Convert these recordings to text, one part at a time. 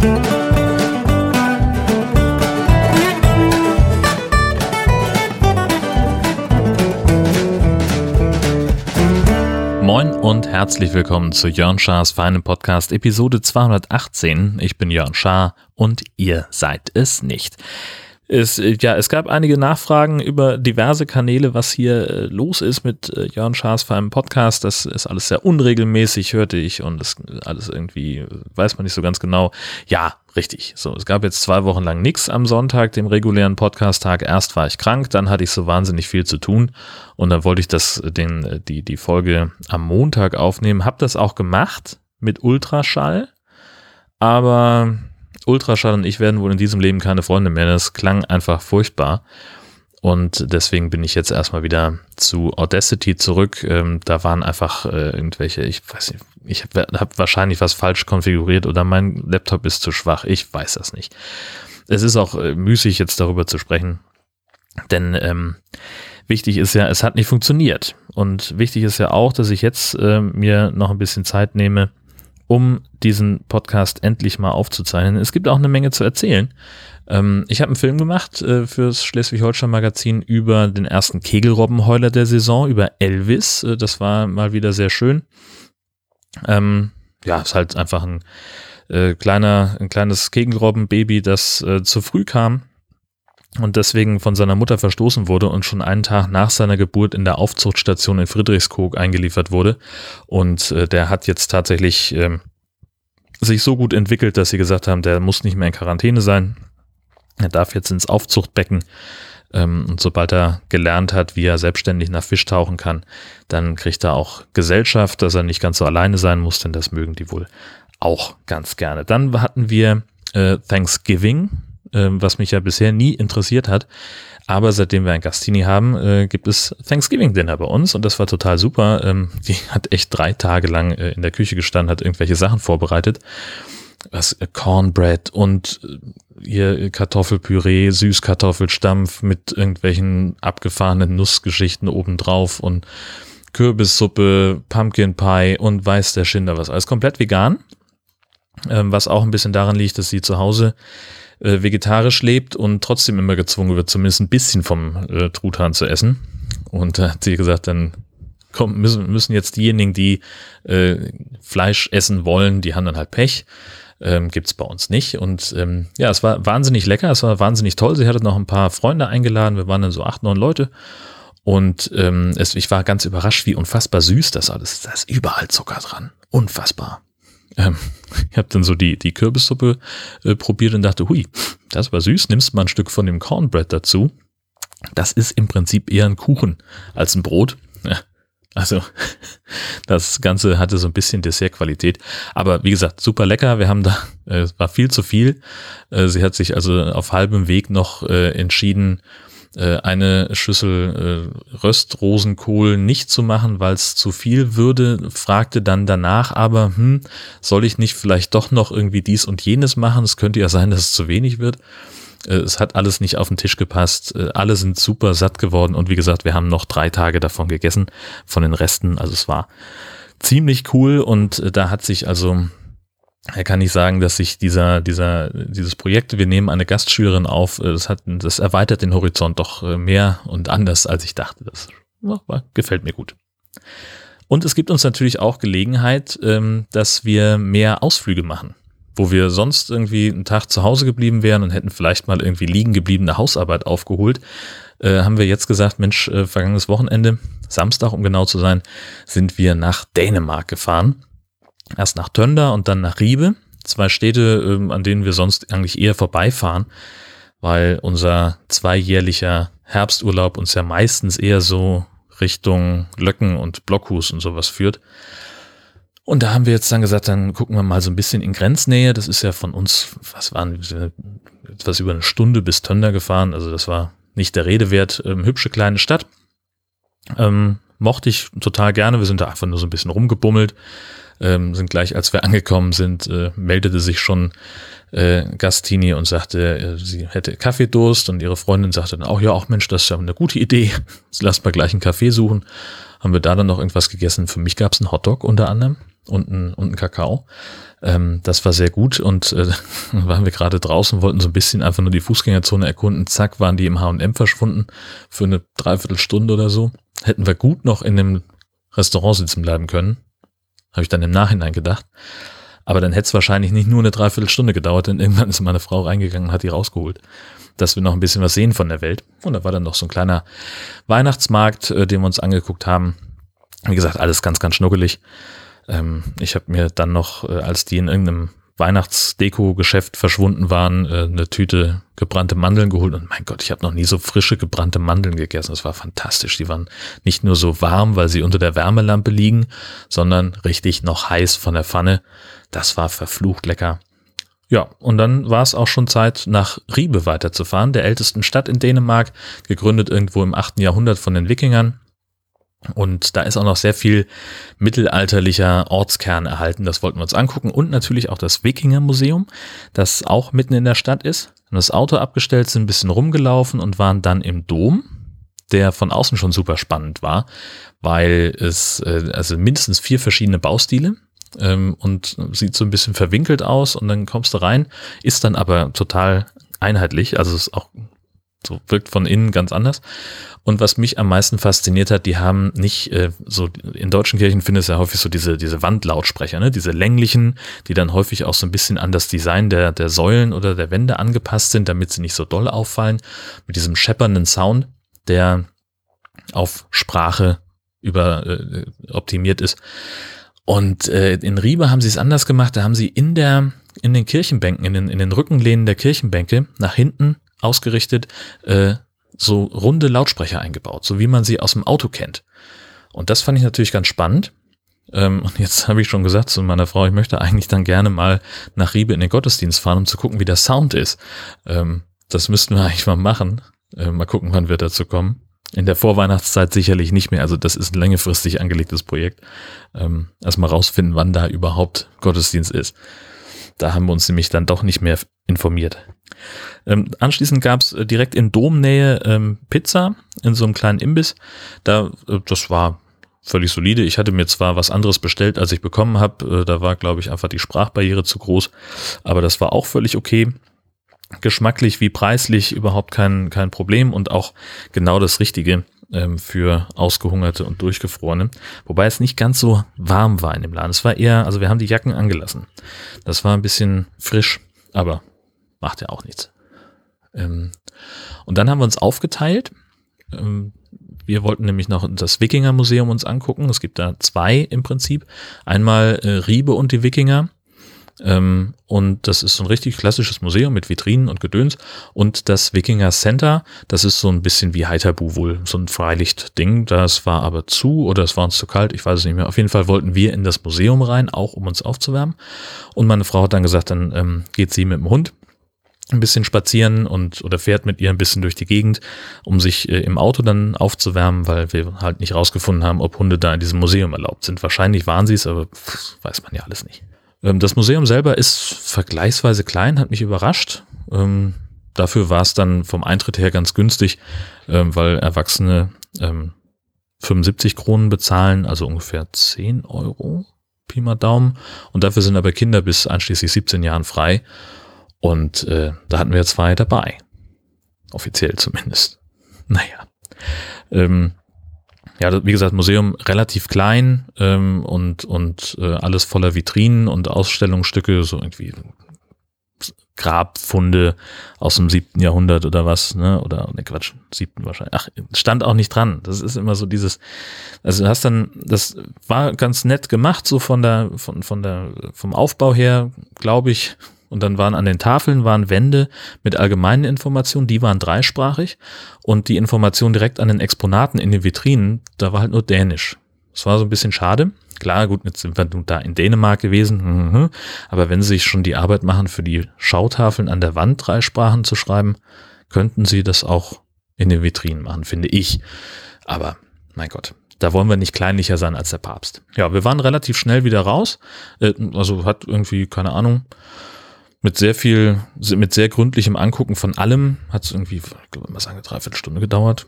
Moin und herzlich willkommen zu Jörn Schars feinem Podcast Episode 218. Ich bin Jörn Schaar und ihr seid es nicht. Es, ja, es gab einige Nachfragen über diverse Kanäle, was hier äh, los ist mit äh, Jörn Schaas für einen Podcast. Das ist alles sehr unregelmäßig, hörte ich, und das alles irgendwie, weiß man nicht so ganz genau. Ja, richtig. So, es gab jetzt zwei Wochen lang nichts am Sonntag, dem regulären Podcast-Tag. Erst war ich krank, dann hatte ich so wahnsinnig viel zu tun und dann wollte ich das, den, die, die Folge am Montag aufnehmen. Hab das auch gemacht mit Ultraschall, aber Ultraschall und ich werden wohl in diesem Leben keine Freunde mehr. Das klang einfach furchtbar. Und deswegen bin ich jetzt erstmal wieder zu Audacity zurück. Ähm, da waren einfach äh, irgendwelche, ich weiß nicht, ich habe hab wahrscheinlich was falsch konfiguriert oder mein Laptop ist zu schwach. Ich weiß das nicht. Es ist auch äh, müßig, jetzt darüber zu sprechen. Denn ähm, wichtig ist ja, es hat nicht funktioniert. Und wichtig ist ja auch, dass ich jetzt äh, mir noch ein bisschen Zeit nehme, um diesen Podcast endlich mal aufzuzeichnen. Es gibt auch eine Menge zu erzählen. Ähm, ich habe einen Film gemacht äh, fürs Schleswig-Holstein-Magazin über den ersten Kegelrobbenheuler der Saison, über Elvis. Äh, das war mal wieder sehr schön. Ähm, ja, ist halt einfach ein äh, kleiner, ein kleines Kegelrobbenbaby, das äh, zu früh kam und deswegen von seiner Mutter verstoßen wurde und schon einen Tag nach seiner Geburt in der Aufzuchtstation in Friedrichskoog eingeliefert wurde. Und äh, der hat jetzt tatsächlich äh, sich so gut entwickelt, dass sie gesagt haben, der muss nicht mehr in Quarantäne sein. Er darf jetzt ins Aufzuchtbecken. Ähm, und sobald er gelernt hat, wie er selbstständig nach Fisch tauchen kann, dann kriegt er auch Gesellschaft, dass er nicht ganz so alleine sein muss, denn das mögen die wohl auch ganz gerne. Dann hatten wir äh, Thanksgiving ähm, was mich ja bisher nie interessiert hat. Aber seitdem wir ein Gastini haben, äh, gibt es Thanksgiving Dinner bei uns und das war total super. Ähm, die hat echt drei Tage lang äh, in der Küche gestanden, hat irgendwelche Sachen vorbereitet. Was äh, Cornbread und äh, ihr Kartoffelpüree, Süßkartoffelstampf mit irgendwelchen abgefahrenen Nussgeschichten obendrauf und Kürbissuppe, Pumpkin Pie und weiß der Schinder was. Alles komplett vegan. Ähm, was auch ein bisschen daran liegt, dass sie zu Hause äh, vegetarisch lebt und trotzdem immer gezwungen wird, zumindest ein bisschen vom äh, Truthahn zu essen. Und da hat sie gesagt, dann komm, müssen, müssen jetzt diejenigen, die äh, Fleisch essen wollen, die haben dann halt Pech. Ähm, gibt's bei uns nicht. Und ähm, ja, es war wahnsinnig lecker, es war wahnsinnig toll. Sie hatte noch ein paar Freunde eingeladen, wir waren dann so acht, neun Leute. Und ähm, es, ich war ganz überrascht, wie unfassbar süß das alles ist. Da ist überall Zucker dran. Unfassbar. Ähm, ich habe dann so die, die Kürbissuppe äh, probiert und dachte, hui, das war süß, nimmst mal ein Stück von dem Cornbread dazu. Das ist im Prinzip eher ein Kuchen als ein Brot. Also das Ganze hatte so ein bisschen Dessertqualität. Aber wie gesagt, super lecker. Wir haben da, äh, es war viel zu viel. Äh, sie hat sich also auf halbem Weg noch äh, entschieden, äh, eine Schüssel äh, Röstrosenkohl nicht zu machen, weil es zu viel würde, fragte dann danach aber, hm, soll ich nicht vielleicht doch noch irgendwie dies und jenes machen? Es könnte ja sein, dass es zu wenig wird. Äh, es hat alles nicht auf den Tisch gepasst. Äh, alle sind super satt geworden und wie gesagt, wir haben noch drei Tage davon gegessen, von den Resten. Also es war ziemlich cool und da hat sich also er kann nicht sagen, dass sich dieser, dieser, dieses Projekt, wir nehmen eine Gastschülerin auf, äh, das hat, das erweitert den Horizont doch äh, mehr und anders, als ich dachte. Das gefällt mir gut. Und es gibt uns natürlich auch Gelegenheit, ähm, dass wir mehr Ausflüge machen. Wo wir sonst irgendwie einen Tag zu Hause geblieben wären und hätten vielleicht mal irgendwie liegen gebliebene Hausarbeit aufgeholt, äh, haben wir jetzt gesagt, Mensch, vergangenes Wochenende, Samstag um genau zu sein, sind wir nach Dänemark gefahren Erst nach Tönder und dann nach Riebe. Zwei Städte, ähm, an denen wir sonst eigentlich eher vorbeifahren, weil unser zweijährlicher Herbsturlaub uns ja meistens eher so Richtung Löcken und Blockhus und sowas führt. Und da haben wir jetzt dann gesagt, dann gucken wir mal so ein bisschen in Grenznähe. Das ist ja von uns, was waren etwas über eine Stunde bis Tönder gefahren. Also das war nicht der Rede wert. Ähm, hübsche kleine Stadt. Ähm, mochte ich total gerne. Wir sind da einfach nur so ein bisschen rumgebummelt ähm, sind gleich, als wir angekommen sind, äh, meldete sich schon äh, Gastini und sagte, äh, sie hätte Kaffeedurst und ihre Freundin sagte dann auch, ja, auch Mensch, das ist ja eine gute Idee. Lass mal gleich einen Kaffee suchen. Haben wir da dann noch irgendwas gegessen. Für mich gab es einen Hotdog unter anderem und ein, und ein Kakao. Ähm, das war sehr gut und äh, waren wir gerade draußen, wollten so ein bisschen einfach nur die Fußgängerzone erkunden. Zack, waren die im H&M verschwunden für eine Dreiviertelstunde oder so. Hätten wir gut noch in dem Restaurant sitzen bleiben können. Habe ich dann im Nachhinein gedacht. Aber dann hätte es wahrscheinlich nicht nur eine Dreiviertelstunde gedauert, denn irgendwann ist meine Frau reingegangen und hat die rausgeholt, dass wir noch ein bisschen was sehen von der Welt. Und da war dann noch so ein kleiner Weihnachtsmarkt, äh, den wir uns angeguckt haben. Wie gesagt, alles ganz, ganz schnuckelig. Ähm, ich habe mir dann noch, äh, als die in irgendeinem Weihnachtsdeko-Geschäft verschwunden waren, äh, eine Tüte gebrannte Mandeln geholt und mein Gott, ich habe noch nie so frische gebrannte Mandeln gegessen. Das war fantastisch. Die waren nicht nur so warm, weil sie unter der Wärmelampe liegen, sondern richtig noch heiß von der Pfanne. Das war verflucht lecker. Ja, und dann war es auch schon Zeit, nach Riebe weiterzufahren, der ältesten Stadt in Dänemark, gegründet irgendwo im 8. Jahrhundert von den Wikingern. Und da ist auch noch sehr viel mittelalterlicher Ortskern erhalten. Das wollten wir uns angucken. Und natürlich auch das Wikinger-Museum, das auch mitten in der Stadt ist. Und das Auto abgestellt, sind ein bisschen rumgelaufen und waren dann im Dom, der von außen schon super spannend war, weil es äh, also mindestens vier verschiedene Baustile ähm, und sieht so ein bisschen verwinkelt aus und dann kommst du rein, ist dann aber total einheitlich. Also es ist auch so wirkt von innen ganz anders. Und was mich am meisten fasziniert hat, die haben nicht äh, so in deutschen Kirchen findest du ja häufig so diese diese Wandlautsprecher, ne, diese länglichen, die dann häufig auch so ein bisschen an das Design der der Säulen oder der Wände angepasst sind, damit sie nicht so doll auffallen, mit diesem scheppernden Sound, der auf Sprache über äh, optimiert ist. Und äh, in Riebe haben sie es anders gemacht. Da haben sie in der in den Kirchenbänken, in den, in den Rückenlehnen der Kirchenbänke nach hinten ausgerichtet äh, so runde Lautsprecher eingebaut, so wie man sie aus dem Auto kennt. Und das fand ich natürlich ganz spannend. Ähm, und jetzt habe ich schon gesagt zu meiner Frau, ich möchte eigentlich dann gerne mal nach Riebe in den Gottesdienst fahren, um zu gucken, wie der Sound ist. Ähm, das müssten wir eigentlich mal machen. Äh, mal gucken, wann wir dazu kommen. In der Vorweihnachtszeit sicherlich nicht mehr. Also das ist ein längerfristig angelegtes Projekt. Ähm, erstmal rausfinden, wann da überhaupt Gottesdienst ist. Da haben wir uns nämlich dann doch nicht mehr informiert. Ähm, anschließend gab es äh, direkt in Domnähe ähm, Pizza in so einem kleinen Imbiss. Da, äh, das war völlig solide. Ich hatte mir zwar was anderes bestellt, als ich bekommen habe. Äh, da war, glaube ich, einfach die Sprachbarriere zu groß. Aber das war auch völlig okay. Geschmacklich wie preislich überhaupt kein, kein Problem und auch genau das Richtige ähm, für Ausgehungerte und Durchgefrorene. Wobei es nicht ganz so warm war in dem Laden. Es war eher, also wir haben die Jacken angelassen. Das war ein bisschen frisch, aber macht ja auch nichts. Ähm, und dann haben wir uns aufgeteilt. Ähm, wir wollten nämlich noch das Wikinger-Museum uns angucken. Es gibt da zwei im Prinzip. Einmal äh, Riebe und die Wikinger ähm, und das ist so ein richtig klassisches Museum mit Vitrinen und Gedöns. Und das Wikinger Center, das ist so ein bisschen wie Heiterbu wohl, so ein Freilichtding. Das war aber zu oder es war uns zu kalt, ich weiß es nicht mehr. Auf jeden Fall wollten wir in das Museum rein, auch um uns aufzuwärmen. Und meine Frau hat dann gesagt, dann ähm, geht sie mit dem Hund ein bisschen spazieren und oder fährt mit ihr ein bisschen durch die Gegend, um sich äh, im Auto dann aufzuwärmen, weil wir halt nicht rausgefunden haben, ob Hunde da in diesem Museum erlaubt sind. Wahrscheinlich waren sie es, aber pff, weiß man ja alles nicht. Ähm, das Museum selber ist vergleichsweise klein, hat mich überrascht. Ähm, dafür war es dann vom Eintritt her ganz günstig, ähm, weil Erwachsene 75 Kronen bezahlen, also ungefähr 10 Euro, Pi mal Daumen. Und dafür sind aber Kinder bis einschließlich 17 Jahren frei. Und äh, da hatten wir zwei dabei. Offiziell zumindest. Naja. Ähm, ja, wie gesagt, Museum relativ klein ähm, und, und äh, alles voller Vitrinen und Ausstellungsstücke, so irgendwie Grabfunde aus dem siebten Jahrhundert oder was, ne? Oder ne Quatsch, siebten wahrscheinlich. Ach, stand auch nicht dran. Das ist immer so dieses, also du hast dann, das war ganz nett gemacht, so von der, von, von der, vom Aufbau her, glaube ich, und dann waren an den Tafeln waren Wände mit allgemeinen Informationen, die waren dreisprachig. Und die Information direkt an den Exponaten in den Vitrinen, da war halt nur Dänisch. Das war so ein bisschen schade. Klar, gut, jetzt sind wir da in Dänemark gewesen. Mhm. Aber wenn sie sich schon die Arbeit machen, für die Schautafeln an der Wand drei Sprachen zu schreiben, könnten sie das auch in den Vitrinen machen, finde ich. Aber, mein Gott, da wollen wir nicht kleinlicher sein als der Papst. Ja, wir waren relativ schnell wieder raus. Äh, also hat irgendwie, keine Ahnung, mit sehr viel, mit sehr gründlichem Angucken von allem hat es irgendwie, ich mal sagen, eine Dreiviertelstunde gedauert.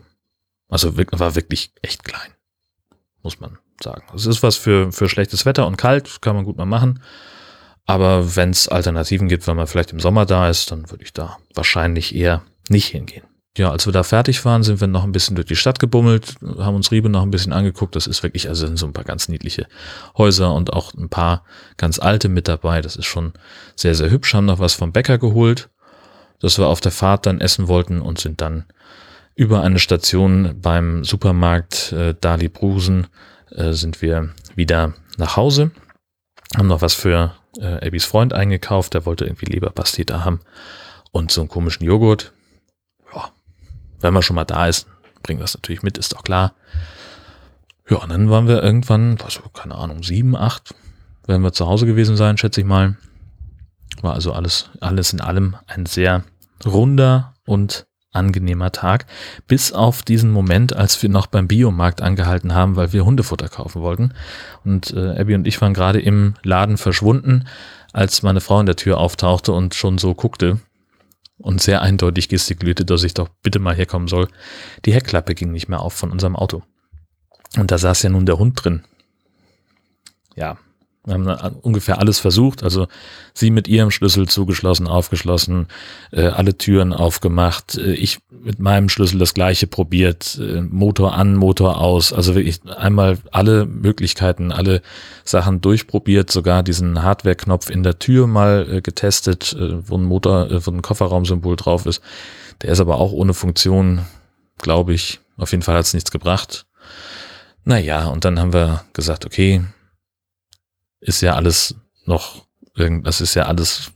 Also war wirklich echt klein. Muss man, sagen. Es ist was für, für schlechtes Wetter und kalt, kann man gut mal machen. Aber wenn es Alternativen gibt, wenn man vielleicht im Sommer da ist, dann würde ich da wahrscheinlich eher nicht hingehen. Ja, als wir da fertig waren, sind wir noch ein bisschen durch die Stadt gebummelt, haben uns Riebe noch ein bisschen angeguckt. Das ist wirklich, also sind so ein paar ganz niedliche Häuser und auch ein paar ganz alte mit dabei. Das ist schon sehr, sehr hübsch. Haben noch was vom Bäcker geholt, das wir auf der Fahrt dann essen wollten und sind dann über eine Station beim Supermarkt äh, Dali Brusen äh, sind wir wieder nach Hause. Haben noch was für äh, Abbys Freund eingekauft, der wollte irgendwie Leberpastete haben und so einen komischen Joghurt. Wenn man schon mal da ist, bringen wir das natürlich mit, ist doch klar. Ja, und dann waren wir irgendwann, was, keine Ahnung, sieben, acht, werden wir zu Hause gewesen sein, schätze ich mal. War also alles, alles in allem ein sehr runder und angenehmer Tag, bis auf diesen Moment, als wir noch beim Biomarkt angehalten haben, weil wir Hundefutter kaufen wollten. Und äh, Abby und ich waren gerade im Laden verschwunden, als meine Frau in der Tür auftauchte und schon so guckte und sehr eindeutig gestikulierte, dass ich doch bitte mal herkommen soll. Die Heckklappe ging nicht mehr auf von unserem Auto. Und da saß ja nun der Hund drin. Ja, wir haben ungefähr alles versucht. Also sie mit ihrem Schlüssel zugeschlossen, aufgeschlossen, äh, alle Türen aufgemacht. Äh, ich mit meinem Schlüssel das gleiche probiert. Äh, Motor an, Motor aus. Also wirklich einmal alle Möglichkeiten, alle Sachen durchprobiert. Sogar diesen Hardware-Knopf in der Tür mal äh, getestet, äh, wo ein Motor, äh, wo ein Kofferraumsymbol drauf ist. Der ist aber auch ohne Funktion, glaube ich. Auf jeden Fall hat es nichts gebracht. Naja, und dann haben wir gesagt, okay, ist ja alles noch, das ist ja alles,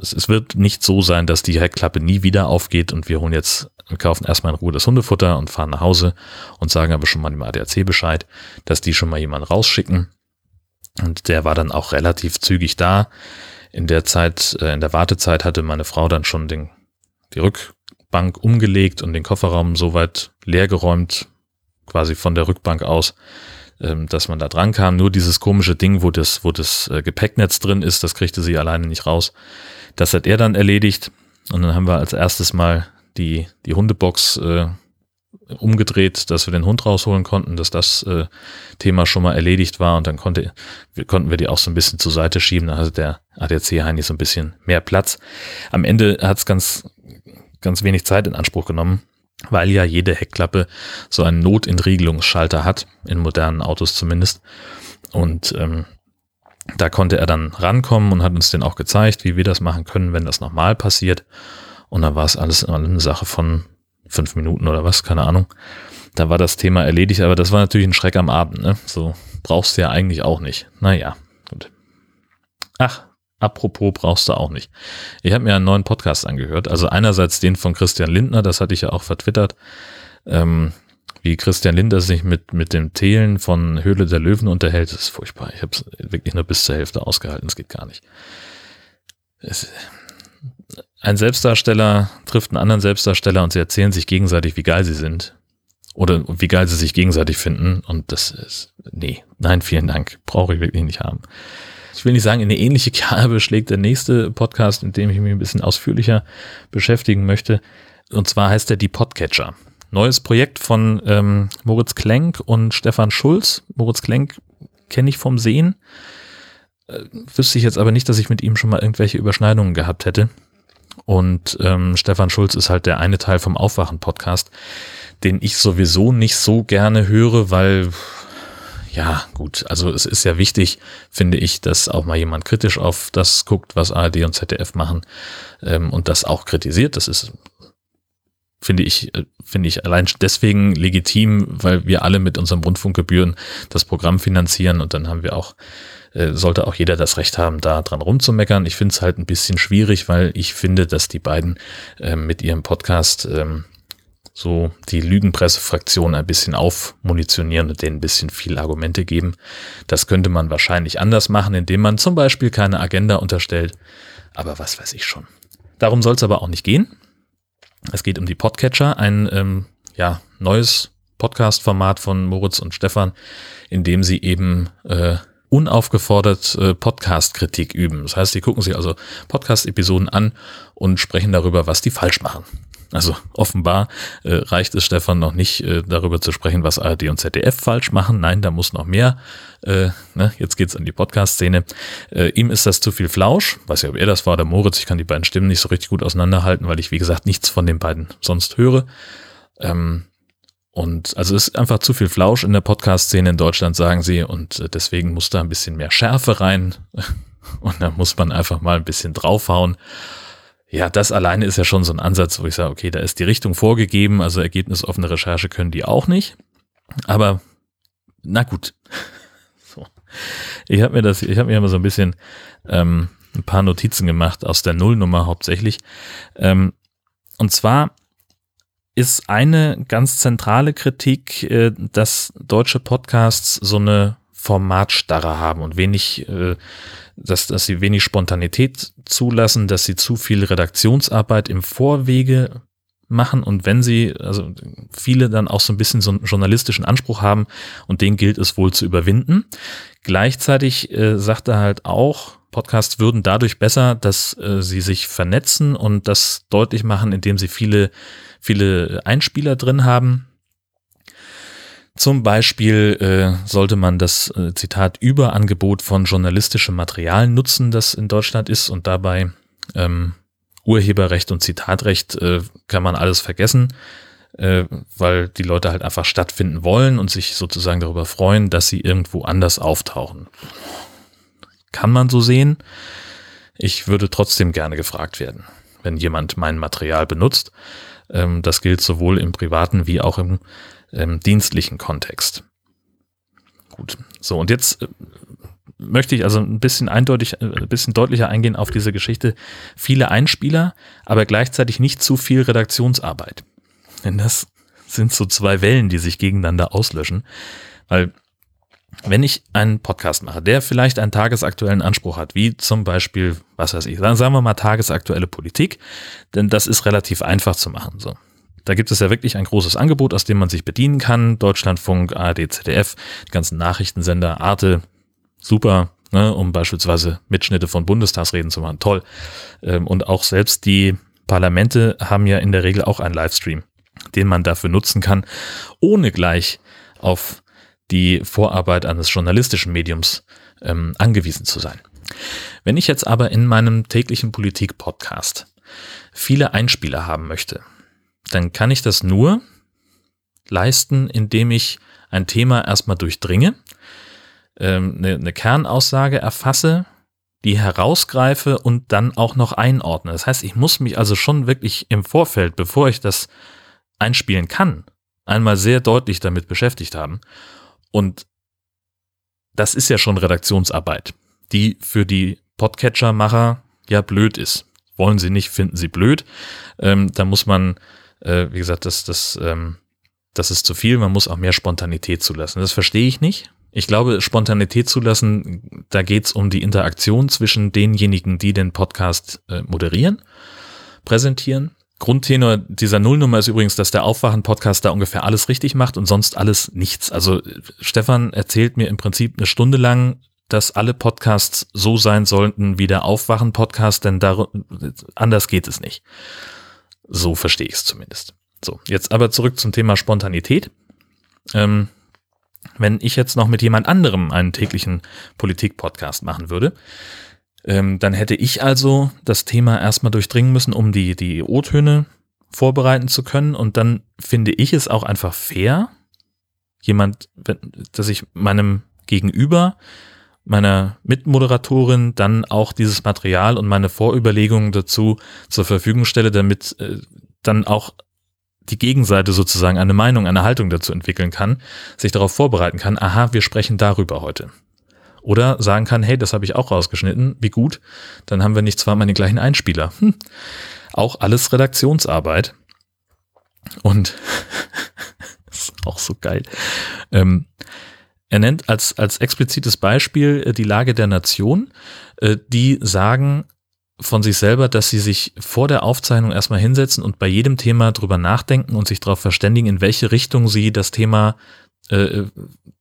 es wird nicht so sein, dass die Heckklappe nie wieder aufgeht und wir holen jetzt, wir kaufen erstmal in Ruhe das Hundefutter und fahren nach Hause und sagen aber schon mal dem ADAC Bescheid, dass die schon mal jemanden rausschicken. Und der war dann auch relativ zügig da. In der Zeit, äh, in der Wartezeit hatte meine Frau dann schon den, die Rückbank umgelegt und den Kofferraum soweit leergeräumt, quasi von der Rückbank aus, ähm, dass man da dran kam. Nur dieses komische Ding, wo das, wo das äh, Gepäcknetz drin ist, das kriegte sie alleine nicht raus. Das hat er dann erledigt. Und dann haben wir als erstes mal die, die Hundebox äh, umgedreht, dass wir den Hund rausholen konnten, dass das äh, Thema schon mal erledigt war und dann konnte, wir, konnten wir die auch so ein bisschen zur Seite schieben, dann hatte der ADAC Heini so ein bisschen mehr Platz. Am Ende hat es ganz, ganz wenig Zeit in Anspruch genommen weil ja jede Heckklappe so einen Notentriegelungsschalter hat, in modernen Autos zumindest. Und ähm, da konnte er dann rankommen und hat uns den auch gezeigt, wie wir das machen können, wenn das nochmal passiert. Und dann war es alles eine Sache von fünf Minuten oder was, keine Ahnung. Da war das Thema erledigt, aber das war natürlich ein Schreck am Abend, ne? So brauchst du ja eigentlich auch nicht. Naja, gut. Ach, Apropos brauchst du auch nicht. Ich habe mir einen neuen Podcast angehört. Also einerseits den von Christian Lindner, das hatte ich ja auch vertwittert, ähm, wie Christian Lindner sich mit, mit dem Thelen von Höhle der Löwen unterhält. Das ist furchtbar. Ich habe es wirklich nur bis zur Hälfte ausgehalten. Es geht gar nicht. Es, ein Selbstdarsteller trifft einen anderen Selbstdarsteller und sie erzählen sich gegenseitig, wie geil sie sind. Oder wie geil sie sich gegenseitig finden. Und das ist, nee, nein, vielen Dank. Brauche ich wirklich nicht haben ich will nicht sagen, in eine ähnliche Kerbe schlägt der nächste Podcast, in dem ich mich ein bisschen ausführlicher beschäftigen möchte. Und zwar heißt er Die Podcatcher. Neues Projekt von ähm, Moritz Klenk und Stefan Schulz. Moritz Klenk kenne ich vom Sehen. Äh, wüsste ich jetzt aber nicht, dass ich mit ihm schon mal irgendwelche Überschneidungen gehabt hätte. Und ähm, Stefan Schulz ist halt der eine Teil vom Aufwachen-Podcast, den ich sowieso nicht so gerne höre, weil ja, gut, also es ist ja wichtig, finde ich, dass auch mal jemand kritisch auf das guckt, was ARD und ZDF machen ähm, und das auch kritisiert. Das ist, finde ich, äh, finde ich allein deswegen legitim, weil wir alle mit unseren Rundfunkgebühren das Programm finanzieren und dann haben wir auch, äh, sollte auch jeder das Recht haben, da dran rumzumeckern. Ich finde es halt ein bisschen schwierig, weil ich finde, dass die beiden äh, mit ihrem Podcast ähm, so die Lügenpressefraktion ein bisschen aufmunitionieren und denen ein bisschen viel Argumente geben. Das könnte man wahrscheinlich anders machen, indem man zum Beispiel keine Agenda unterstellt. Aber was weiß ich schon. Darum soll es aber auch nicht gehen. Es geht um die Podcatcher, ein ähm, ja, neues Podcast-Format von Moritz und Stefan, in dem sie eben äh, unaufgefordert äh, Podcast-Kritik üben. Das heißt, sie gucken sich also Podcast-Episoden an und sprechen darüber, was die falsch machen. Also offenbar äh, reicht es Stefan noch nicht, äh, darüber zu sprechen, was ARD und ZDF falsch machen. Nein, da muss noch mehr. Äh, ne, jetzt geht's an die Podcast-Szene. Äh, ihm ist das zu viel Flausch. Weiß ja, ob er das war, der Moritz. Ich kann die beiden Stimmen nicht so richtig gut auseinanderhalten, weil ich, wie gesagt, nichts von den beiden sonst höre. Ähm, und also es ist einfach zu viel Flausch in der Podcast-Szene in Deutschland, sagen sie. Und äh, deswegen muss da ein bisschen mehr Schärfe rein. Und da muss man einfach mal ein bisschen draufhauen. Ja, das alleine ist ja schon so ein Ansatz, wo ich sage, okay, da ist die Richtung vorgegeben, also ergebnisoffene Recherche können die auch nicht. Aber na gut. So. Ich habe mir das, ich habe mir immer so ein bisschen ähm, ein paar Notizen gemacht aus der Nullnummer hauptsächlich. Ähm, und zwar ist eine ganz zentrale Kritik, äh, dass deutsche Podcasts so eine Formatstarre haben und wenig äh, dass, dass sie wenig Spontanität zulassen, dass sie zu viel Redaktionsarbeit im Vorwege machen und wenn sie, also viele dann auch so ein bisschen so einen journalistischen Anspruch haben und den gilt es wohl zu überwinden. Gleichzeitig äh, sagt er halt auch, Podcasts würden dadurch besser, dass äh, sie sich vernetzen und das deutlich machen, indem sie viele, viele Einspieler drin haben zum Beispiel äh, sollte man das äh, Zitat Überangebot von journalistischem Material nutzen, das in Deutschland ist und dabei ähm, Urheberrecht und Zitatrecht äh, kann man alles vergessen, äh, weil die Leute halt einfach stattfinden wollen und sich sozusagen darüber freuen, dass sie irgendwo anders auftauchen. Kann man so sehen. Ich würde trotzdem gerne gefragt werden, wenn jemand mein Material benutzt. Ähm, das gilt sowohl im privaten wie auch im ähm, dienstlichen Kontext. Gut, so und jetzt äh, möchte ich also ein bisschen eindeutig, äh, ein bisschen deutlicher eingehen auf diese Geschichte. Viele Einspieler, aber gleichzeitig nicht zu viel Redaktionsarbeit. Denn das sind so zwei Wellen, die sich gegeneinander auslöschen. Weil wenn ich einen Podcast mache, der vielleicht einen tagesaktuellen Anspruch hat, wie zum Beispiel, was weiß ich, sagen wir mal tagesaktuelle Politik, denn das ist relativ einfach zu machen. So, da gibt es ja wirklich ein großes Angebot, aus dem man sich bedienen kann. Deutschlandfunk, ARD, ZDF, die ganzen Nachrichtensender, Arte, super, ne, um beispielsweise Mitschnitte von Bundestagsreden zu machen, toll. Ähm, und auch selbst die Parlamente haben ja in der Regel auch einen Livestream, den man dafür nutzen kann, ohne gleich auf die Vorarbeit eines journalistischen Mediums ähm, angewiesen zu sein. Wenn ich jetzt aber in meinem täglichen Politik-Podcast viele Einspieler haben möchte, dann kann ich das nur leisten, indem ich ein Thema erstmal durchdringe, ähm, eine, eine Kernaussage erfasse, die herausgreife und dann auch noch einordne. Das heißt, ich muss mich also schon wirklich im Vorfeld, bevor ich das einspielen kann, einmal sehr deutlich damit beschäftigt haben. Und das ist ja schon Redaktionsarbeit, die für die Podcatcher-Macher ja blöd ist. Wollen sie nicht, finden sie blöd. Ähm, da muss man äh, wie gesagt, das, das, ähm, das ist zu viel, man muss auch mehr Spontanität zulassen. Das verstehe ich nicht. Ich glaube, Spontanität zulassen, da geht es um die Interaktion zwischen denjenigen, die den Podcast äh, moderieren, präsentieren. Grundtenor dieser Nullnummer ist übrigens, dass der Aufwachen-Podcast da ungefähr alles richtig macht und sonst alles nichts. Also Stefan erzählt mir im Prinzip eine Stunde lang, dass alle Podcasts so sein sollten wie der Aufwachen-Podcast, denn da, anders geht es nicht. So verstehe ich es zumindest. So, jetzt aber zurück zum Thema Spontanität. Ähm, wenn ich jetzt noch mit jemand anderem einen täglichen Politik-Podcast machen würde, ähm, dann hätte ich also das Thema erstmal durchdringen müssen, um die, die O-Töne vorbereiten zu können. Und dann finde ich es auch einfach fair, jemand, dass ich meinem Gegenüber meiner Mitmoderatorin dann auch dieses Material und meine Vorüberlegungen dazu zur Verfügung stelle, damit äh, dann auch die Gegenseite sozusagen eine Meinung, eine Haltung dazu entwickeln kann, sich darauf vorbereiten kann, aha, wir sprechen darüber heute. Oder sagen kann, hey, das habe ich auch rausgeschnitten, wie gut, dann haben wir nicht zweimal den gleichen Einspieler. Hm. Auch alles Redaktionsarbeit. Und ist auch so geil. Ähm, er nennt als, als explizites Beispiel äh, die Lage der Nation, äh, die sagen von sich selber, dass sie sich vor der Aufzeichnung erstmal hinsetzen und bei jedem Thema drüber nachdenken und sich darauf verständigen, in welche Richtung sie das Thema äh,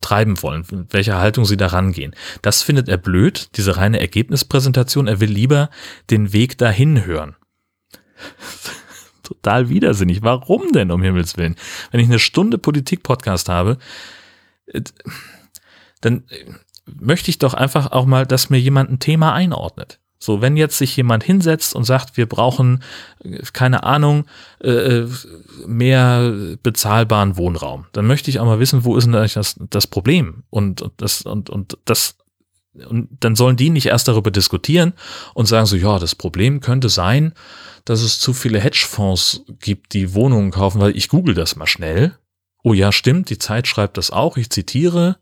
treiben wollen, in welcher Haltung sie da rangehen. Das findet er blöd, diese reine Ergebnispräsentation. Er will lieber den Weg dahin hören. total widersinnig. Warum denn, um Himmels Willen? Wenn ich eine Stunde Politik-Podcast habe, äh, dann äh, möchte ich doch einfach auch mal, dass mir jemand ein Thema einordnet. So, wenn jetzt sich jemand hinsetzt und sagt, wir brauchen, keine Ahnung, äh, mehr bezahlbaren Wohnraum, dann möchte ich auch mal wissen, wo ist denn eigentlich das, das Problem? Und, und das, und, und das, und dann sollen die nicht erst darüber diskutieren und sagen so, ja, das Problem könnte sein, dass es zu viele Hedgefonds gibt, die Wohnungen kaufen, weil ich google das mal schnell. Oh ja, stimmt, die Zeit schreibt das auch, ich zitiere.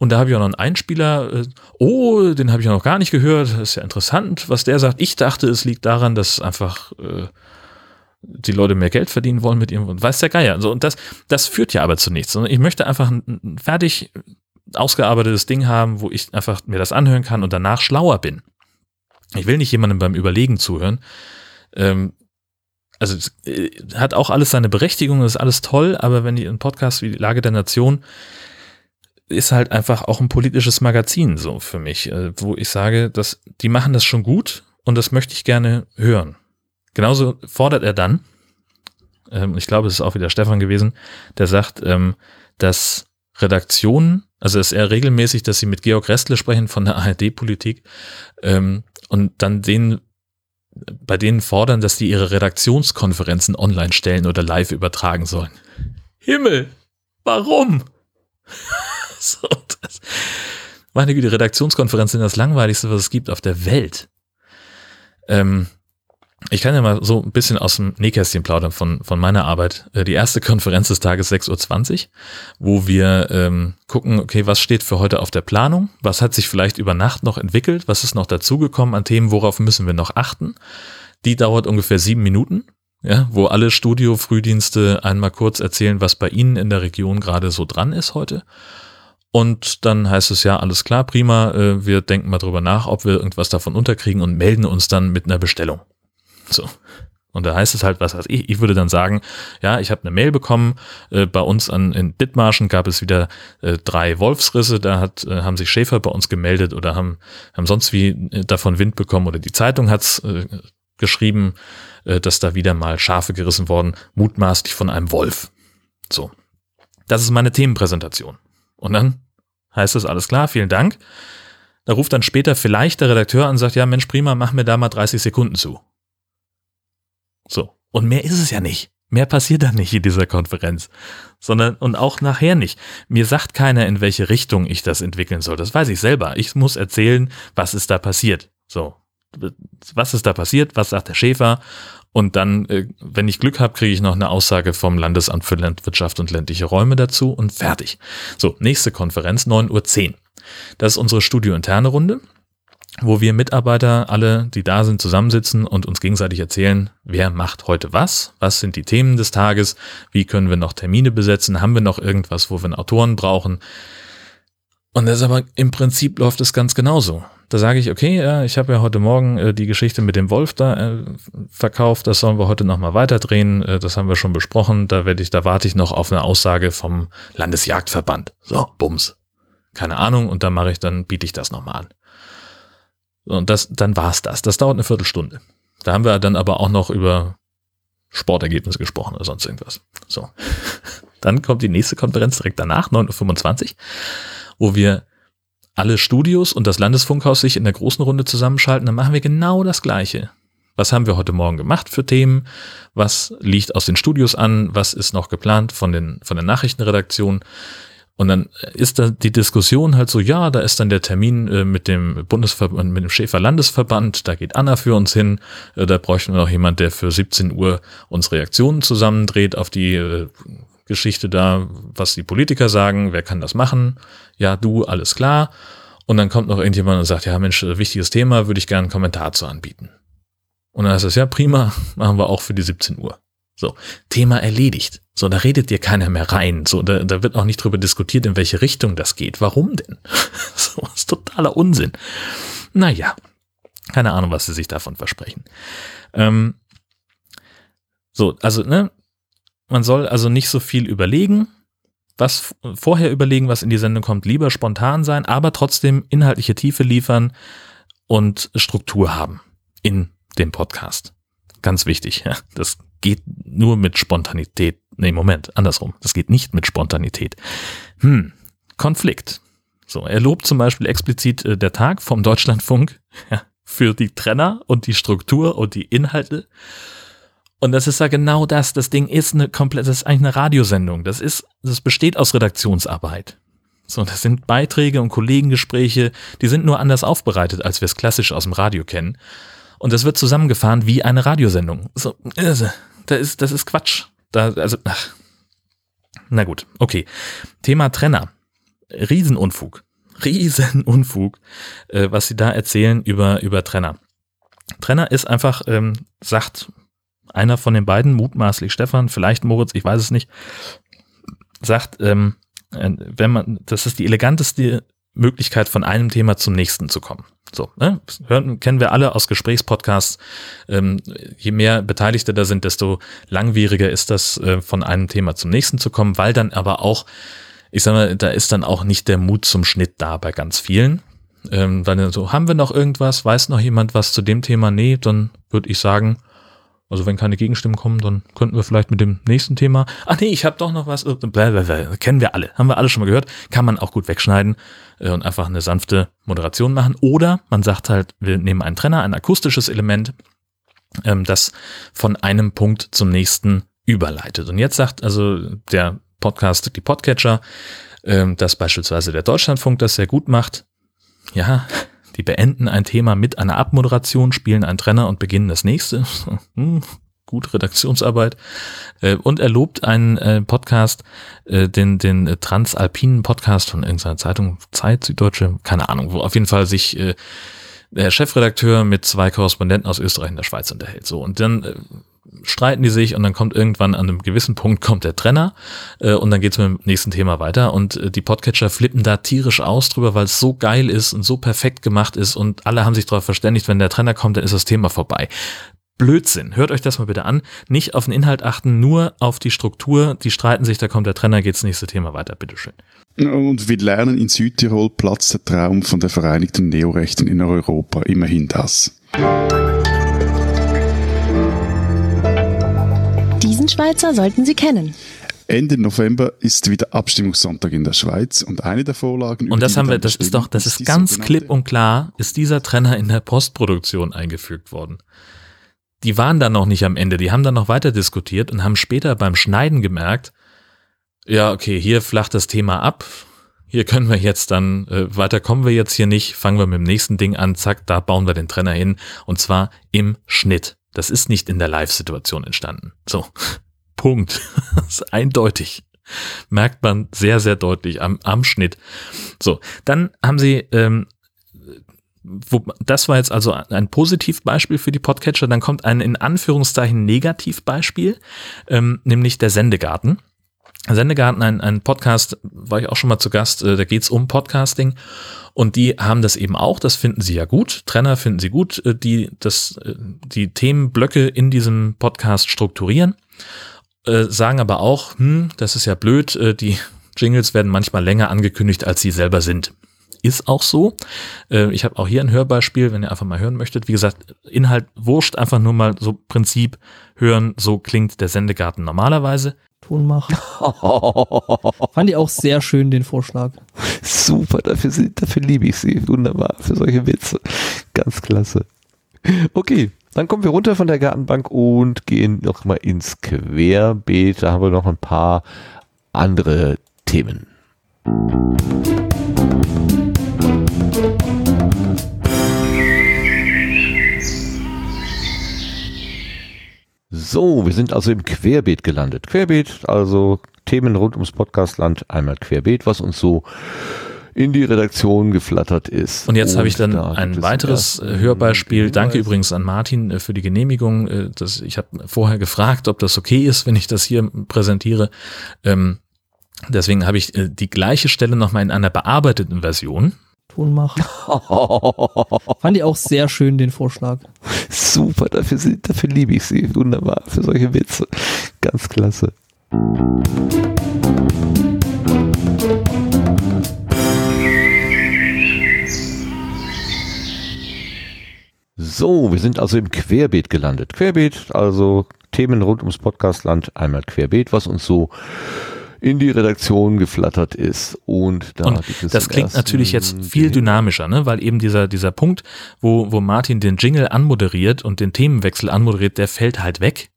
Und da habe ich auch noch einen Einspieler. Äh, oh, den habe ich ja noch gar nicht gehört. Ist ja interessant, was der sagt. Ich dachte, es liegt daran, dass einfach äh, die Leute mehr Geld verdienen wollen mit ihrem weiß der Geier. So, und das, das führt ja aber zu nichts. Ich möchte einfach ein, fertig ausgearbeitetes Ding haben, wo ich einfach mir das anhören kann und danach schlauer bin. Ich will nicht jemandem beim Überlegen zuhören. Ähm, also äh, hat auch alles seine Berechtigung, ist alles toll, aber wenn die ein Podcast wie die Lage der Nation ist halt einfach auch ein politisches Magazin so für mich, äh, wo ich sage, dass die machen das schon gut und das möchte ich gerne hören. Genauso fordert er dann, ähm, ich glaube, es ist auch wieder Stefan gewesen, der sagt, ähm, dass Redaktionen, also es ist eher regelmäßig, dass sie mit Georg Restle sprechen von der ARD-Politik ähm, und dann denen bei denen fordern, dass die ihre Redaktionskonferenzen online stellen oder live übertragen sollen. Himmel, warum? so, das, meine Güte, Redaktionskonferenzen sind das langweiligste, was es gibt auf der Welt. Ähm, ich kann ja mal so ein bisschen aus dem Nähkästchen plaudern von, von meiner Arbeit. Äh, die erste Konferenz des Tages 6.20 Uhr, wo wir ähm, gucken, okay, was steht für heute auf der Planung? Was hat sich vielleicht über Nacht noch entwickelt? Was ist noch dazugekommen an Themen? Worauf müssen wir noch achten? Die dauert ungefähr sieben Minuten, ja, wo alle Studio-Frühdienste einmal kurz erzählen, was bei Ihnen in der Region gerade so dran ist heute. Und dann heißt es ja, alles klar, prima, äh, wir denken mal drüber nach, ob wir irgendwas davon unterkriegen und melden uns dann mit einer Bestellung. So. Und da heißt es halt, was weiß ich, ich würde dann sagen, ja, ich habe eine Mail bekommen, äh, bei uns an, in Dithmarschen gab es wieder äh, drei Wolfsrisse, da hat, äh, haben sich Schäfer bei uns gemeldet oder haben, haben sonst wie äh, davon Wind bekommen oder die Zeitung hat's äh, geschrieben, äh, dass da wieder mal Schafe gerissen worden, mutmaßlich von einem Wolf. So. Das ist meine Themenpräsentation. Und dann heißt es, alles klar, vielen Dank. Da ruft dann später vielleicht der Redakteur an und sagt, ja Mensch, prima, mach mir da mal 30 Sekunden zu. So. Und mehr ist es ja nicht. Mehr passiert da nicht in dieser Konferenz. Sondern, und auch nachher nicht. Mir sagt keiner, in welche Richtung ich das entwickeln soll. Das weiß ich selber. Ich muss erzählen, was ist da passiert. So. Was ist da passiert? Was sagt der Schäfer? Und dann, äh, wenn ich Glück habe, kriege ich noch eine Aussage vom Landesamt für Landwirtschaft und ländliche Räume dazu und fertig. So, nächste Konferenz, 9.10 Uhr. Das ist unsere studiointerne Runde, wo wir Mitarbeiter alle, die da sind, zusammensitzen und uns gegenseitig erzählen, wer macht heute was, was sind die Themen des Tages, wie können wir noch Termine besetzen, haben wir noch irgendwas, wo wir einen Autoren brauchen. Und das aber im Prinzip läuft es ganz genauso. Da sage ich, okay, ja, ich habe ja heute Morgen äh, die Geschichte mit dem Wolf da äh, verkauft, das sollen wir heute nochmal weiterdrehen, äh, das haben wir schon besprochen, da werde ich, da warte ich noch auf eine Aussage vom Landesjagdverband. So, bums. Keine Ahnung, und dann mache ich, dann biete ich das nochmal an. Und das, dann war's das. Das dauert eine Viertelstunde. Da haben wir dann aber auch noch über Sportergebnisse gesprochen oder sonst irgendwas. So. Dann kommt die nächste Konferenz direkt danach, 9.25 Uhr, wo wir alle Studios und das Landesfunkhaus sich in der großen Runde zusammenschalten, dann machen wir genau das Gleiche. Was haben wir heute Morgen gemacht für Themen? Was liegt aus den Studios an? Was ist noch geplant von den, von der Nachrichtenredaktion? Und dann ist da die Diskussion halt so, ja, da ist dann der Termin äh, mit dem Bundesverband, mit dem Schäfer Landesverband, da geht Anna für uns hin, äh, da bräuchten wir noch jemand, der für 17 Uhr uns Reaktionen zusammendreht auf die äh, Geschichte da, was die Politiker sagen, wer kann das machen? Ja, du, alles klar. Und dann kommt noch irgendjemand und sagt, ja Mensch, wichtiges Thema, würde ich gerne einen Kommentar zu anbieten. Und dann heißt es, ja prima, machen wir auch für die 17 Uhr. So, Thema erledigt. So, da redet dir keiner mehr rein. So, da, da wird auch nicht drüber diskutiert, in welche Richtung das geht. Warum denn? so, ist totaler Unsinn. Naja, keine Ahnung, was sie sich davon versprechen. Ähm, so, also, ne, man soll also nicht so viel überlegen, was vorher überlegen, was in die Sendung kommt, lieber spontan sein, aber trotzdem inhaltliche Tiefe liefern und Struktur haben in dem Podcast. ganz wichtig. Ja, das geht nur mit Spontanität. Nee, Moment, andersrum. Das geht nicht mit Spontanität. Hm, Konflikt. So, er lobt zum Beispiel explizit äh, der Tag vom Deutschlandfunk ja, für die Trenner und die Struktur und die Inhalte. Und das ist ja genau das. Das Ding ist eine komplett, das ist eigentlich eine Radiosendung. Das ist, das besteht aus Redaktionsarbeit. So, das sind Beiträge und Kollegengespräche, die sind nur anders aufbereitet, als wir es klassisch aus dem Radio kennen. Und das wird zusammengefahren wie eine Radiosendung. So, also, da ist, das ist Quatsch. Da, also, ach. Na gut, okay. Thema Trenner. Riesenunfug. Riesenunfug, äh, was sie da erzählen über, über Trenner. Trenner ist einfach, ähm, sagt einer von den beiden, mutmaßlich Stefan, vielleicht Moritz, ich weiß es nicht, sagt, ähm, äh, wenn man, das ist die eleganteste Möglichkeit, von einem Thema zum nächsten zu kommen. So, ne? Hören, kennen wir alle aus Gesprächspodcasts. Ähm, je mehr Beteiligte da sind, desto langwieriger ist das, äh, von einem Thema zum nächsten zu kommen, weil dann aber auch, ich sag mal, da ist dann auch nicht der Mut zum Schnitt da bei ganz vielen. Ähm, dann so, haben wir noch irgendwas? Weiß noch jemand was zu dem Thema? Nee, dann würde ich sagen, also wenn keine Gegenstimmen kommen, dann könnten wir vielleicht mit dem nächsten Thema. Ach nee, ich habe doch noch was. Blablabla. Kennen wir alle, haben wir alle schon mal gehört. Kann man auch gut wegschneiden äh, und einfach eine sanfte Moderation machen. Oder man sagt halt, wir nehmen einen Trenner, ein akustisches Element, ähm, das von einem Punkt zum nächsten überleitet. Und jetzt sagt also der Podcast, die Podcatcher, ähm, dass beispielsweise der Deutschlandfunk das sehr gut macht. Ja, die beenden ein Thema mit einer Abmoderation, spielen einen Trenner und beginnen das nächste. Hm, gut Redaktionsarbeit. Äh, und er lobt einen äh, Podcast, äh, den, den Transalpinen Podcast von irgendeiner Zeitung, Zeit, Süddeutsche, keine Ahnung, wo auf jeden Fall sich der Chefredakteur mit zwei Korrespondenten aus Österreich und der Schweiz unterhält. So, und dann streiten die sich und dann kommt irgendwann an einem gewissen Punkt kommt der Trenner äh, und dann geht's mit dem nächsten Thema weiter und äh, die Podcatcher flippen da tierisch aus drüber, weil es so geil ist und so perfekt gemacht ist und alle haben sich darauf verständigt, wenn der Trenner kommt, dann ist das Thema vorbei. Blödsinn. Hört euch das mal bitte an. Nicht auf den Inhalt achten, nur auf die Struktur. Die streiten sich, da kommt der Trenner, geht's nächste Thema weiter. Bitteschön. Und wir lernen in Südtirol platzt der Traum von der Vereinigten Neorechten in Europa. Immerhin das. Diesen Schweizer sollten Sie kennen. Ende November ist wieder Abstimmungssonntag in der Schweiz und eine der Vorlagen. Und das haben wir, das ist doch, das ist, ist ganz klipp und klar, ist dieser Trenner in der Postproduktion eingefügt worden. Die waren dann noch nicht am Ende, die haben dann noch weiter diskutiert und haben später beim Schneiden gemerkt, ja, okay, hier flacht das Thema ab, hier können wir jetzt dann, äh, weiter kommen wir jetzt hier nicht, fangen wir mit dem nächsten Ding an, zack, da bauen wir den Trenner hin und zwar im Schnitt. Das ist nicht in der Live-Situation entstanden. So, Punkt. Das ist eindeutig. Merkt man sehr, sehr deutlich am, am Schnitt. So, dann haben sie, ähm, wo, das war jetzt also ein Positivbeispiel für die Podcatcher. Dann kommt ein in Anführungszeichen Negativbeispiel, ähm, nämlich der Sendegarten. Sendegarten, ein, ein Podcast, war ich auch schon mal zu Gast, äh, da geht's um Podcasting und die haben das eben auch, das finden sie ja gut, Trenner finden sie gut, äh, die das, äh, die Themenblöcke in diesem Podcast strukturieren, äh, sagen aber auch, hm, das ist ja blöd, die Jingles werden manchmal länger angekündigt, als sie selber sind. Ist auch so. Äh, ich habe auch hier ein Hörbeispiel, wenn ihr einfach mal hören möchtet. Wie gesagt, Inhalt wurscht, einfach nur mal so Prinzip hören, so klingt der Sendegarten normalerweise. Ton machen. Fand ich auch sehr schön, den Vorschlag. Super, dafür, dafür liebe ich sie. Wunderbar, für solche Witze. Ganz klasse. Okay, dann kommen wir runter von der Gartenbank und gehen nochmal ins Querbeet. Da haben wir noch ein paar andere Themen. So, wir sind also im Querbeet gelandet. Querbeet, also Themen rund ums Podcastland, einmal Querbeet, was uns so in die Redaktion geflattert ist. Und jetzt habe ich dann da ein weiteres äh, Hörbeispiel. Danke übrigens an Martin äh, für die Genehmigung. Äh, das, ich habe vorher gefragt, ob das okay ist, wenn ich das hier präsentiere. Ähm, deswegen habe ich die gleiche Stelle nochmal in einer bearbeiteten Version. Ton machen. Fand ich auch sehr schön, den Vorschlag. Super, dafür, dafür liebe ich sie. Wunderbar, für solche Witze. Ganz klasse. So, wir sind also im Querbeet gelandet. Querbeet, also Themen rund ums Podcastland, einmal Querbeet, was uns so in die Redaktion geflattert ist. Und da und das klingt natürlich jetzt viel dynamischer, ne? weil eben dieser, dieser Punkt, wo, wo Martin den Jingle anmoderiert und den Themenwechsel anmoderiert, der fällt halt weg.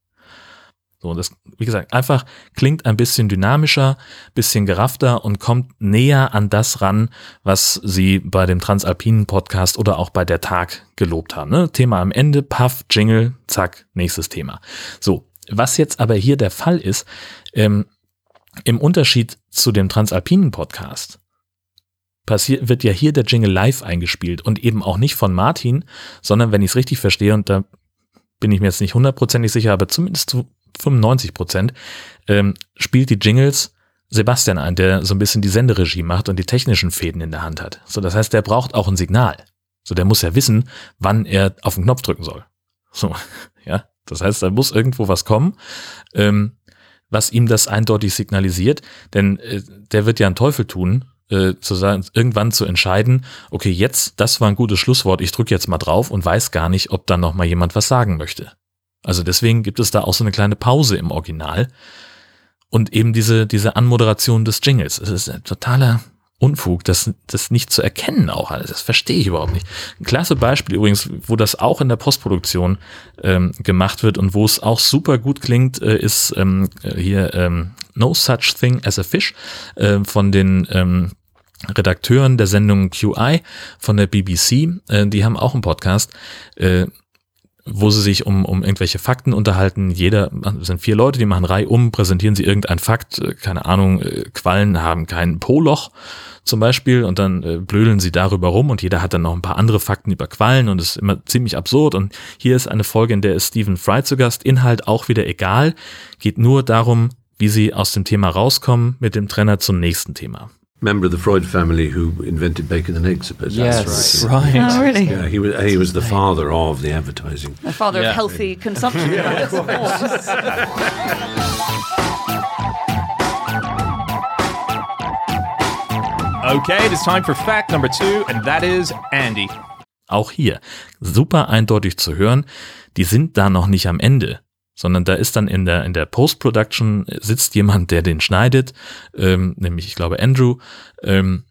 So, das, wie gesagt, einfach klingt ein bisschen dynamischer, bisschen geraffter und kommt näher an das ran, was sie bei dem Transalpinen Podcast oder auch bei der Tag gelobt haben. Ne? Thema am Ende, Puff, Jingle, zack, nächstes Thema. So, was jetzt aber hier der Fall ist, ähm, im Unterschied zu dem Transalpinen Podcast passiert, wird ja hier der Jingle live eingespielt und eben auch nicht von Martin, sondern wenn ich es richtig verstehe, und da bin ich mir jetzt nicht hundertprozentig sicher, aber zumindest zu 95 Prozent, ähm, spielt die Jingles Sebastian ein, der so ein bisschen die Senderegie macht und die technischen Fäden in der Hand hat. So, das heißt, der braucht auch ein Signal. So, der muss ja wissen, wann er auf den Knopf drücken soll. So, ja. Das heißt, da muss irgendwo was kommen, ähm, was ihm das eindeutig signalisiert, denn äh, der wird ja einen Teufel tun, äh, zu sagen, irgendwann zu entscheiden, okay, jetzt, das war ein gutes Schlusswort, ich drücke jetzt mal drauf und weiß gar nicht, ob dann noch mal jemand was sagen möchte. Also deswegen gibt es da auch so eine kleine Pause im Original und eben diese, diese Anmoderation des Jingles. Es ist ein totaler Unfug, das, das nicht zu erkennen auch alles. Das verstehe ich überhaupt nicht. Ein klasse Beispiel übrigens, wo das auch in der Postproduktion ähm, gemacht wird und wo es auch super gut klingt, äh, ist ähm, hier ähm, No Such Thing as a Fish äh, von den ähm, Redakteuren der Sendung QI von der BBC. Äh, die haben auch einen Podcast. Äh, wo sie sich um, um irgendwelche Fakten unterhalten. Jeder, sind vier Leute, die machen Reihe um, präsentieren sie irgendein Fakt, äh, keine Ahnung, äh, Quallen haben kein Po-Loch zum Beispiel und dann äh, blödeln sie darüber rum und jeder hat dann noch ein paar andere Fakten über Quallen und es ist immer ziemlich absurd und hier ist eine Folge, in der ist Stephen Fry zu Gast, Inhalt auch wieder egal, geht nur darum, wie sie aus dem Thema rauskommen mit dem Trenner zum nächsten Thema. member of the Freud family who invented bacon and eggs. Suppose Yes, that's right. right. Oh, really? Yeah, he was he was the father of the advertising. The father Yeah. of healthy consumption. Okay, it is time for fact number two, and that is Andy. Auch hier super eindeutig zu hören, die sind da noch nicht am Ende, sondern da ist dann in der, in der Post-Production sitzt jemand, der den schneidet, ähm, nämlich ich glaube Andrew, ähm,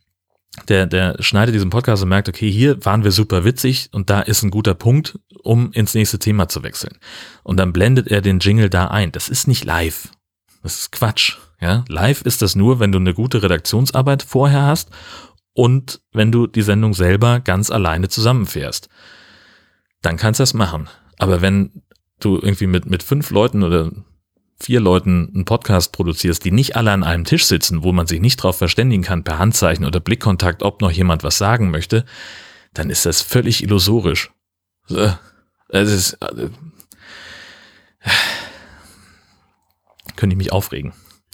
der, der schneidet diesen Podcast und merkt, okay, hier waren wir super witzig und da ist ein guter Punkt, um ins nächste Thema zu wechseln. Und dann blendet er den Jingle da ein. Das ist nicht live. Das ist Quatsch. Ja, live ist das nur, wenn du eine gute Redaktionsarbeit vorher hast und wenn du die Sendung selber ganz alleine zusammenfährst. Dann kannst du das machen. Aber wenn du irgendwie mit, mit fünf Leuten oder vier Leuten einen Podcast produzierst, die nicht alle an einem Tisch sitzen, wo man sich nicht drauf verständigen kann per Handzeichen oder Blickkontakt, ob noch jemand was sagen möchte, dann ist das völlig illusorisch. So, Es ist, äh, könnte ich mich aufregen.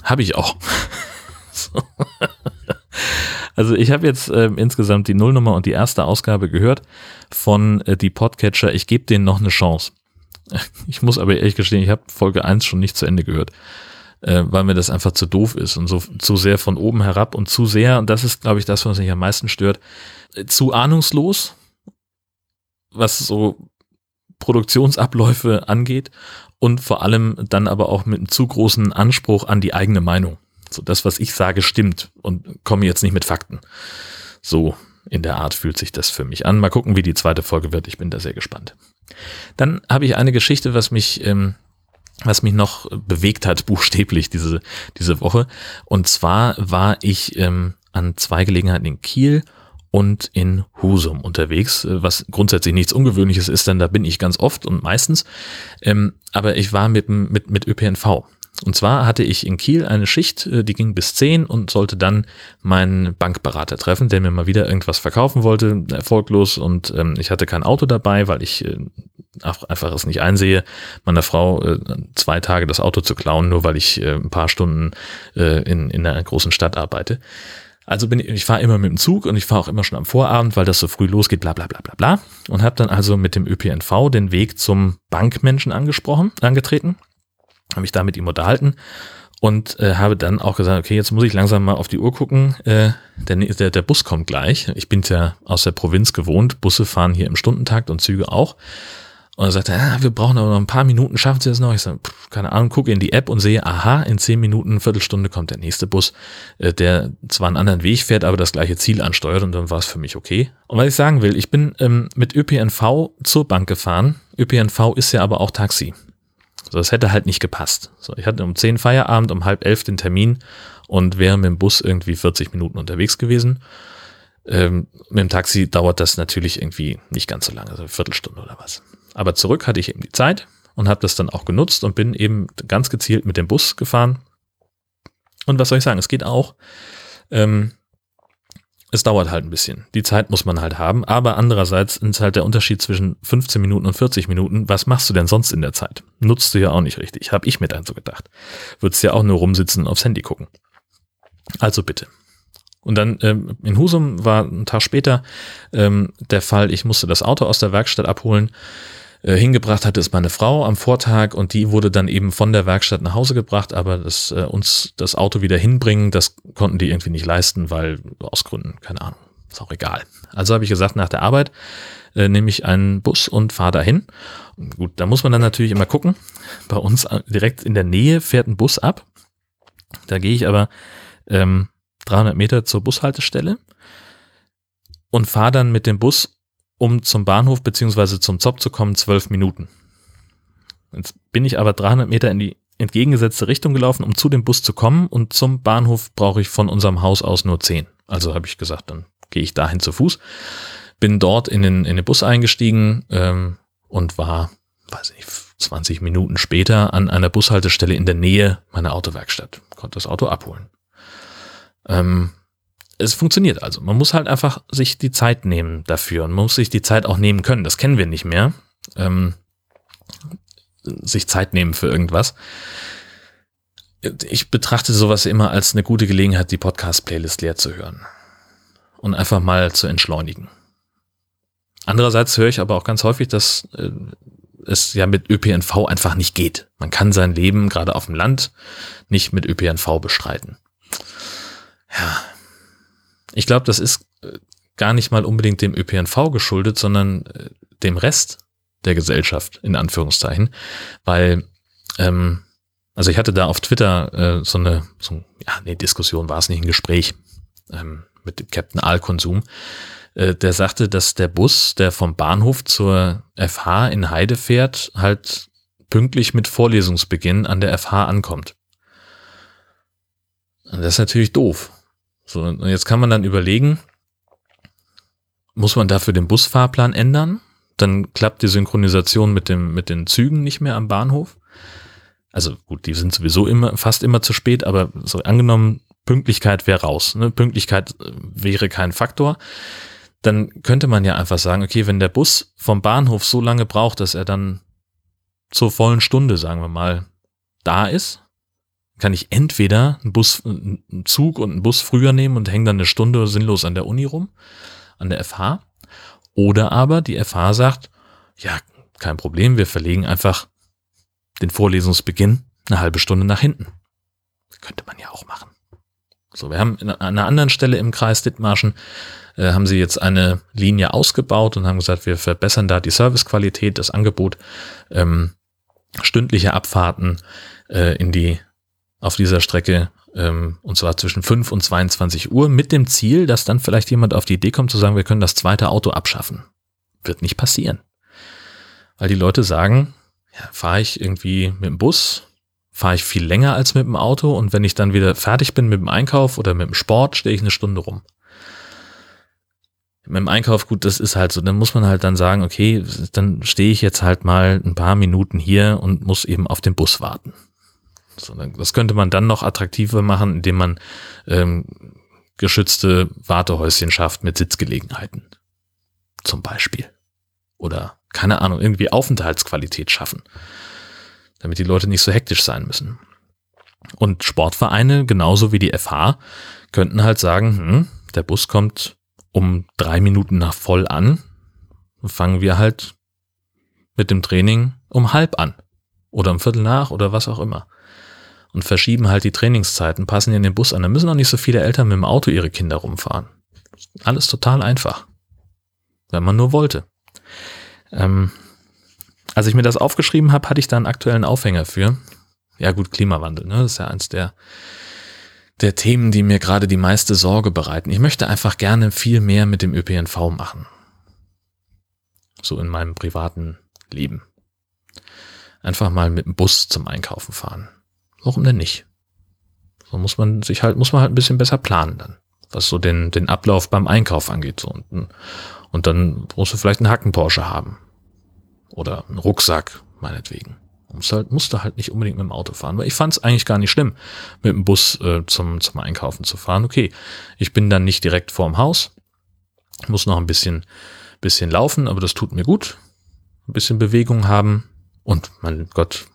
Habe ich auch. so. Also ich habe jetzt äh, insgesamt die Nullnummer und die erste Ausgabe gehört von äh, die Podcatcher. Ich gebe denen noch eine Chance. Ich muss aber ehrlich gestehen, ich habe Folge 1 schon nicht zu Ende gehört, äh, weil mir das einfach zu doof ist und so zu sehr von oben herab und zu sehr, und das ist, glaube ich, das, was mich am meisten stört, äh, zu ahnungslos, was so Produktionsabläufe angeht und vor allem dann aber auch mit einem zu großen Anspruch an die eigene Meinung. So das, was ich sage, stimmt und komme jetzt nicht mit Fakten. So in der Art fühlt sich das für mich an. Mal gucken, wie die zweite Folge wird. Ich bin da sehr gespannt. Dann habe ich eine Geschichte, was mich, ähm, was mich noch bewegt hat, buchstäblich diese, diese Woche. Und zwar war ich ähm, an zwei Gelegenheiten in Kiel und in Husum unterwegs, äh, was grundsätzlich nichts Ungewöhnliches ist, denn da bin ich ganz oft und meistens. Ähm, aber ich war mit, mit, mit ÖPNV. Und zwar hatte ich in Kiel eine Schicht, äh, die ging bis 10 und sollte dann meinen Bankberater treffen, der mir mal wieder irgendwas verkaufen wollte, erfolglos. Und ähm, ich hatte kein Auto dabei, weil ich äh, ach- einfach es nicht einsehe, meiner Frau äh, zwei Tage das Auto zu klauen, nur weil ich äh, ein paar Stunden äh, in, in einer großen Stadt arbeite. Also bin ich, ich fahre immer mit dem Zug und ich fahre auch immer schon am Vorabend, weil das so früh losgeht, bla bla bla bla bla. Und habe dann also mit dem ÖPNV den Weg zum Bankmenschen angesprochen, angetreten, habe mich da mit ihm unterhalten und äh, habe dann auch gesagt, okay, jetzt muss ich langsam mal auf die Uhr gucken. Äh, der, der, der Bus kommt gleich. Ich bin ja aus der Provinz gewohnt. Busse fahren hier im Stundentakt und Züge auch. Und er sagte, ah, wir brauchen aber noch ein paar Minuten, schaffen Sie das noch? Ich sage, pff, keine Ahnung, gucke in die App und sehe, aha, in zehn Minuten, Viertelstunde kommt der nächste Bus, äh, der zwar einen anderen Weg fährt, aber das gleiche Ziel ansteuert und dann war es für mich okay. Und was ich sagen will, ich bin ähm, mit ÖPNV zur Bank gefahren. ÖPNV ist ja aber auch Taxi. So, das hätte halt nicht gepasst. So, ich hatte um zehn Feierabend, um halb elf den Termin und wäre mit dem Bus irgendwie 40 Minuten unterwegs gewesen. Ähm, mit dem Taxi dauert das natürlich irgendwie nicht ganz so lange, also eine Viertelstunde oder was. Aber zurück hatte ich eben die Zeit und habe das dann auch genutzt und bin eben ganz gezielt mit dem Bus gefahren. Und was soll ich sagen, es geht auch. Ähm, es dauert halt ein bisschen. Die Zeit muss man halt haben. Aber andererseits ist halt der Unterschied zwischen 15 Minuten und 40 Minuten. Was machst du denn sonst in der Zeit? Nutzt du ja auch nicht richtig. Habe ich mir dann so gedacht. Würdest ja auch nur rumsitzen und aufs Handy gucken. Also bitte. Und dann ähm, in Husum war ein Tag später ähm, der Fall, ich musste das Auto aus der Werkstatt abholen. Äh, hingebracht hatte es meine Frau am Vortag und die wurde dann eben von der Werkstatt nach Hause gebracht, aber das, äh, uns das Auto wieder hinbringen, das konnten die irgendwie nicht leisten, weil aus Gründen, keine Ahnung, ist auch egal. Also habe ich gesagt, nach der Arbeit äh, nehme ich einen Bus und fahre dahin. Gut, da muss man dann natürlich immer gucken. Bei uns äh, direkt in der Nähe fährt ein Bus ab. Da gehe ich aber ähm, 300 Meter zur Bushaltestelle und fahre dann mit dem Bus um zum Bahnhof beziehungsweise zum Zopp zu kommen, zwölf Minuten. Jetzt bin ich aber 300 Meter in die entgegengesetzte Richtung gelaufen, um zu dem Bus zu kommen und zum Bahnhof brauche ich von unserem Haus aus nur zehn. Also habe ich gesagt, dann gehe ich dahin zu Fuß. Bin dort in den, in den Bus eingestiegen ähm, und war, weiß nicht, 20 Minuten später an einer Bushaltestelle in der Nähe meiner Autowerkstatt. Konnte das Auto abholen. Ähm, es funktioniert also. Man muss halt einfach sich die Zeit nehmen dafür und man muss sich die Zeit auch nehmen können. Das kennen wir nicht mehr. Ähm, sich Zeit nehmen für irgendwas. Ich betrachte sowas immer als eine gute Gelegenheit, die Podcast-Playlist leer zu hören und einfach mal zu entschleunigen. Andererseits höre ich aber auch ganz häufig, dass äh, es ja mit ÖPNV einfach nicht geht. Man kann sein Leben gerade auf dem Land nicht mit ÖPNV bestreiten. Ja, ich glaube, das ist äh, gar nicht mal unbedingt dem ÖPNV geschuldet, sondern äh, dem Rest der Gesellschaft, in Anführungszeichen. Weil, ähm, also ich hatte da auf Twitter äh, so eine, so, ja, nee, Diskussion war es nicht, ein Gespräch ähm, mit dem Captain Aalkonsum. Äh, der sagte, dass der Bus, der vom Bahnhof zur FH in Heide fährt, halt pünktlich mit Vorlesungsbeginn an der FH ankommt. Und das ist natürlich doof. So, und jetzt kann man dann überlegen, muss man dafür den Busfahrplan ändern? Dann klappt die Synchronisation mit dem, mit den Zügen nicht mehr am Bahnhof. Also gut, die sind sowieso immer, fast immer zu spät, aber so angenommen, Pünktlichkeit wäre raus. Ne? Pünktlichkeit äh, wäre kein Faktor. Dann könnte man ja einfach sagen, okay, wenn der Bus vom Bahnhof so lange braucht, dass er dann zur vollen Stunde, sagen wir mal, da ist, kann ich entweder einen Bus, einen Zug und einen Bus früher nehmen und hänge dann eine Stunde sinnlos an der Uni rum, an der FH. Oder aber die FH sagt, ja, kein Problem, wir verlegen einfach den Vorlesungsbeginn eine halbe Stunde nach hinten. Könnte man ja auch machen. So, wir haben an einer anderen Stelle im Kreis Dithmarschen äh, haben sie jetzt eine Linie ausgebaut und haben gesagt, wir verbessern da die Servicequalität, das Angebot, ähm, stündliche Abfahrten äh, in die auf dieser Strecke, ähm, und zwar zwischen 5 und 22 Uhr, mit dem Ziel, dass dann vielleicht jemand auf die Idee kommt zu sagen, wir können das zweite Auto abschaffen. Wird nicht passieren. Weil die Leute sagen, ja, fahre ich irgendwie mit dem Bus, fahre ich viel länger als mit dem Auto und wenn ich dann wieder fertig bin mit dem Einkauf oder mit dem Sport, stehe ich eine Stunde rum. Mit dem Einkauf, gut, das ist halt so, dann muss man halt dann sagen, okay, dann stehe ich jetzt halt mal ein paar Minuten hier und muss eben auf den Bus warten. Das könnte man dann noch attraktiver machen, indem man ähm, geschützte Wartehäuschen schafft mit Sitzgelegenheiten. Zum Beispiel. Oder, keine Ahnung, irgendwie Aufenthaltsqualität schaffen. Damit die Leute nicht so hektisch sein müssen. Und Sportvereine, genauso wie die FH, könnten halt sagen, hm, der Bus kommt um drei Minuten nach voll an. Fangen wir halt mit dem Training um halb an. Oder um Viertel nach oder was auch immer. Und verschieben halt die Trainingszeiten, passen in den Bus an. Da müssen auch nicht so viele Eltern mit dem Auto ihre Kinder rumfahren. Alles total einfach. Wenn man nur wollte. Ähm, als ich mir das aufgeschrieben habe, hatte ich da einen aktuellen Aufhänger für. Ja gut, Klimawandel, ne? Das ist ja eins der, der Themen, die mir gerade die meiste Sorge bereiten. Ich möchte einfach gerne viel mehr mit dem ÖPNV machen. So in meinem privaten Leben. Einfach mal mit dem Bus zum Einkaufen fahren. Warum denn nicht? So muss man sich halt, muss man halt ein bisschen besser planen dann, was so den, den Ablauf beim Einkauf angeht. So. Und, und dann musst du vielleicht einen Hacken Porsche haben. Oder einen Rucksack, meinetwegen. Musst halt, musste halt nicht unbedingt mit dem Auto fahren, weil ich fand es eigentlich gar nicht schlimm, mit dem Bus äh, zum, zum Einkaufen zu fahren. Okay, ich bin dann nicht direkt vorm Haus, muss noch ein bisschen, bisschen laufen, aber das tut mir gut. Ein bisschen Bewegung haben und mein Gott,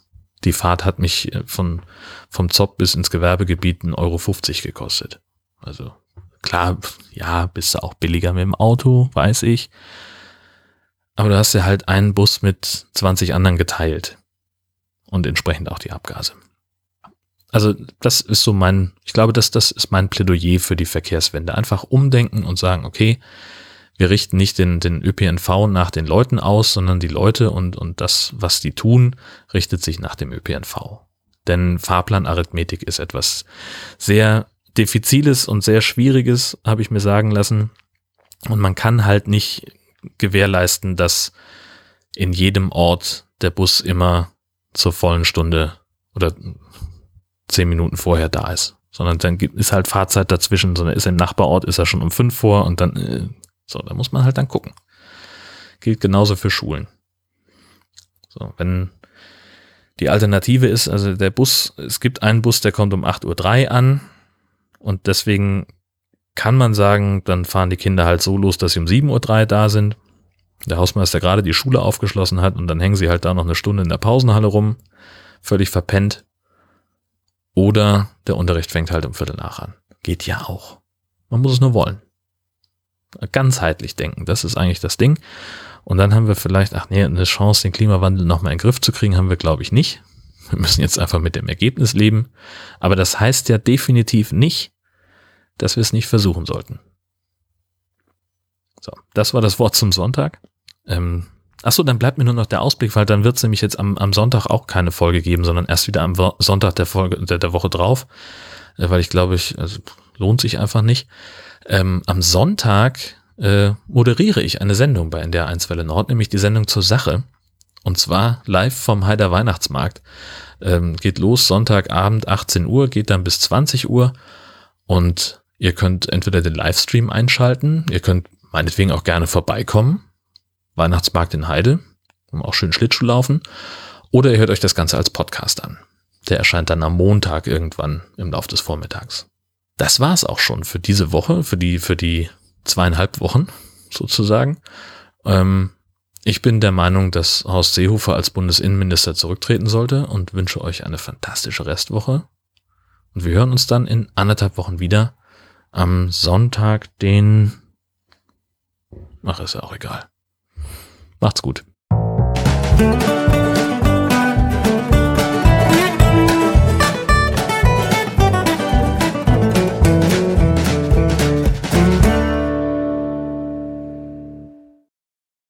die Fahrt hat mich äh, von, vom Zopp bis ins Gewerbegebiet 1,50 Euro gekostet. Also klar, ja, bist du auch billiger mit dem Auto, weiß ich. Aber du hast ja halt einen Bus mit 20 anderen geteilt und entsprechend auch die Abgase. Also das ist so mein, ich glaube, dass das ist mein Plädoyer für die Verkehrswende. Einfach umdenken und sagen, okay, wir richten nicht den, den ÖPNV nach den Leuten aus, sondern die Leute und, und das, was die tun, richtet sich nach dem ÖPNV. Denn Fahrplanarithmetik ist etwas sehr Defiziles und sehr Schwieriges, habe ich mir sagen lassen. Und man kann halt nicht gewährleisten, dass in jedem Ort der Bus immer zur vollen Stunde oder zehn Minuten vorher da ist. Sondern dann ist halt Fahrzeit dazwischen, sondern ist im Nachbarort, ist er schon um fünf vor und dann, äh, so, da muss man halt dann gucken. Gilt genauso für Schulen. So, wenn die Alternative ist, also der Bus, es gibt einen Bus, der kommt um 8.03 Uhr an und deswegen kann man sagen, dann fahren die Kinder halt so los, dass sie um 7.03 Uhr da sind der Hausmeister gerade die Schule aufgeschlossen hat und dann hängen sie halt da noch eine Stunde in der Pausenhalle rum, völlig verpennt. Oder der Unterricht fängt halt um Viertel nach an. Geht ja auch. Man muss es nur wollen. Ganzheitlich denken, das ist eigentlich das Ding. Und dann haben wir vielleicht, ach nee, eine Chance, den Klimawandel nochmal in den Griff zu kriegen, haben wir, glaube ich, nicht. Wir müssen jetzt einfach mit dem Ergebnis leben. Aber das heißt ja definitiv nicht, dass wir es nicht versuchen sollten. So, das war das Wort zum Sonntag. Ähm, achso, dann bleibt mir nur noch der Ausblick, weil dann wird es nämlich jetzt am, am Sonntag auch keine Folge geben, sondern erst wieder am Wo Sonntag der Folge der, der Woche drauf, äh, weil ich glaube, ich also, lohnt sich einfach nicht. Ähm, am Sonntag äh, moderiere ich eine Sendung bei NDR 1 Welle Nord, nämlich die Sendung zur Sache. Und zwar live vom Heider Weihnachtsmarkt. Ähm, geht los Sonntagabend 18 Uhr, geht dann bis 20 Uhr und ihr könnt entweder den Livestream einschalten, ihr könnt meinetwegen auch gerne vorbeikommen Weihnachtsmarkt in Heide, auch schön Schlittschuh laufen. Oder ihr hört euch das Ganze als Podcast an. Der erscheint dann am Montag irgendwann im Laufe des Vormittags. Das war's auch schon für diese Woche, für die, für die zweieinhalb Wochen sozusagen. Ähm, ich bin der Meinung, dass Horst Seehofer als Bundesinnenminister zurücktreten sollte und wünsche euch eine fantastische Restwoche. Und wir hören uns dann in anderthalb Wochen wieder am Sonntag, den... Ach, ist ja auch egal. Macht's gut.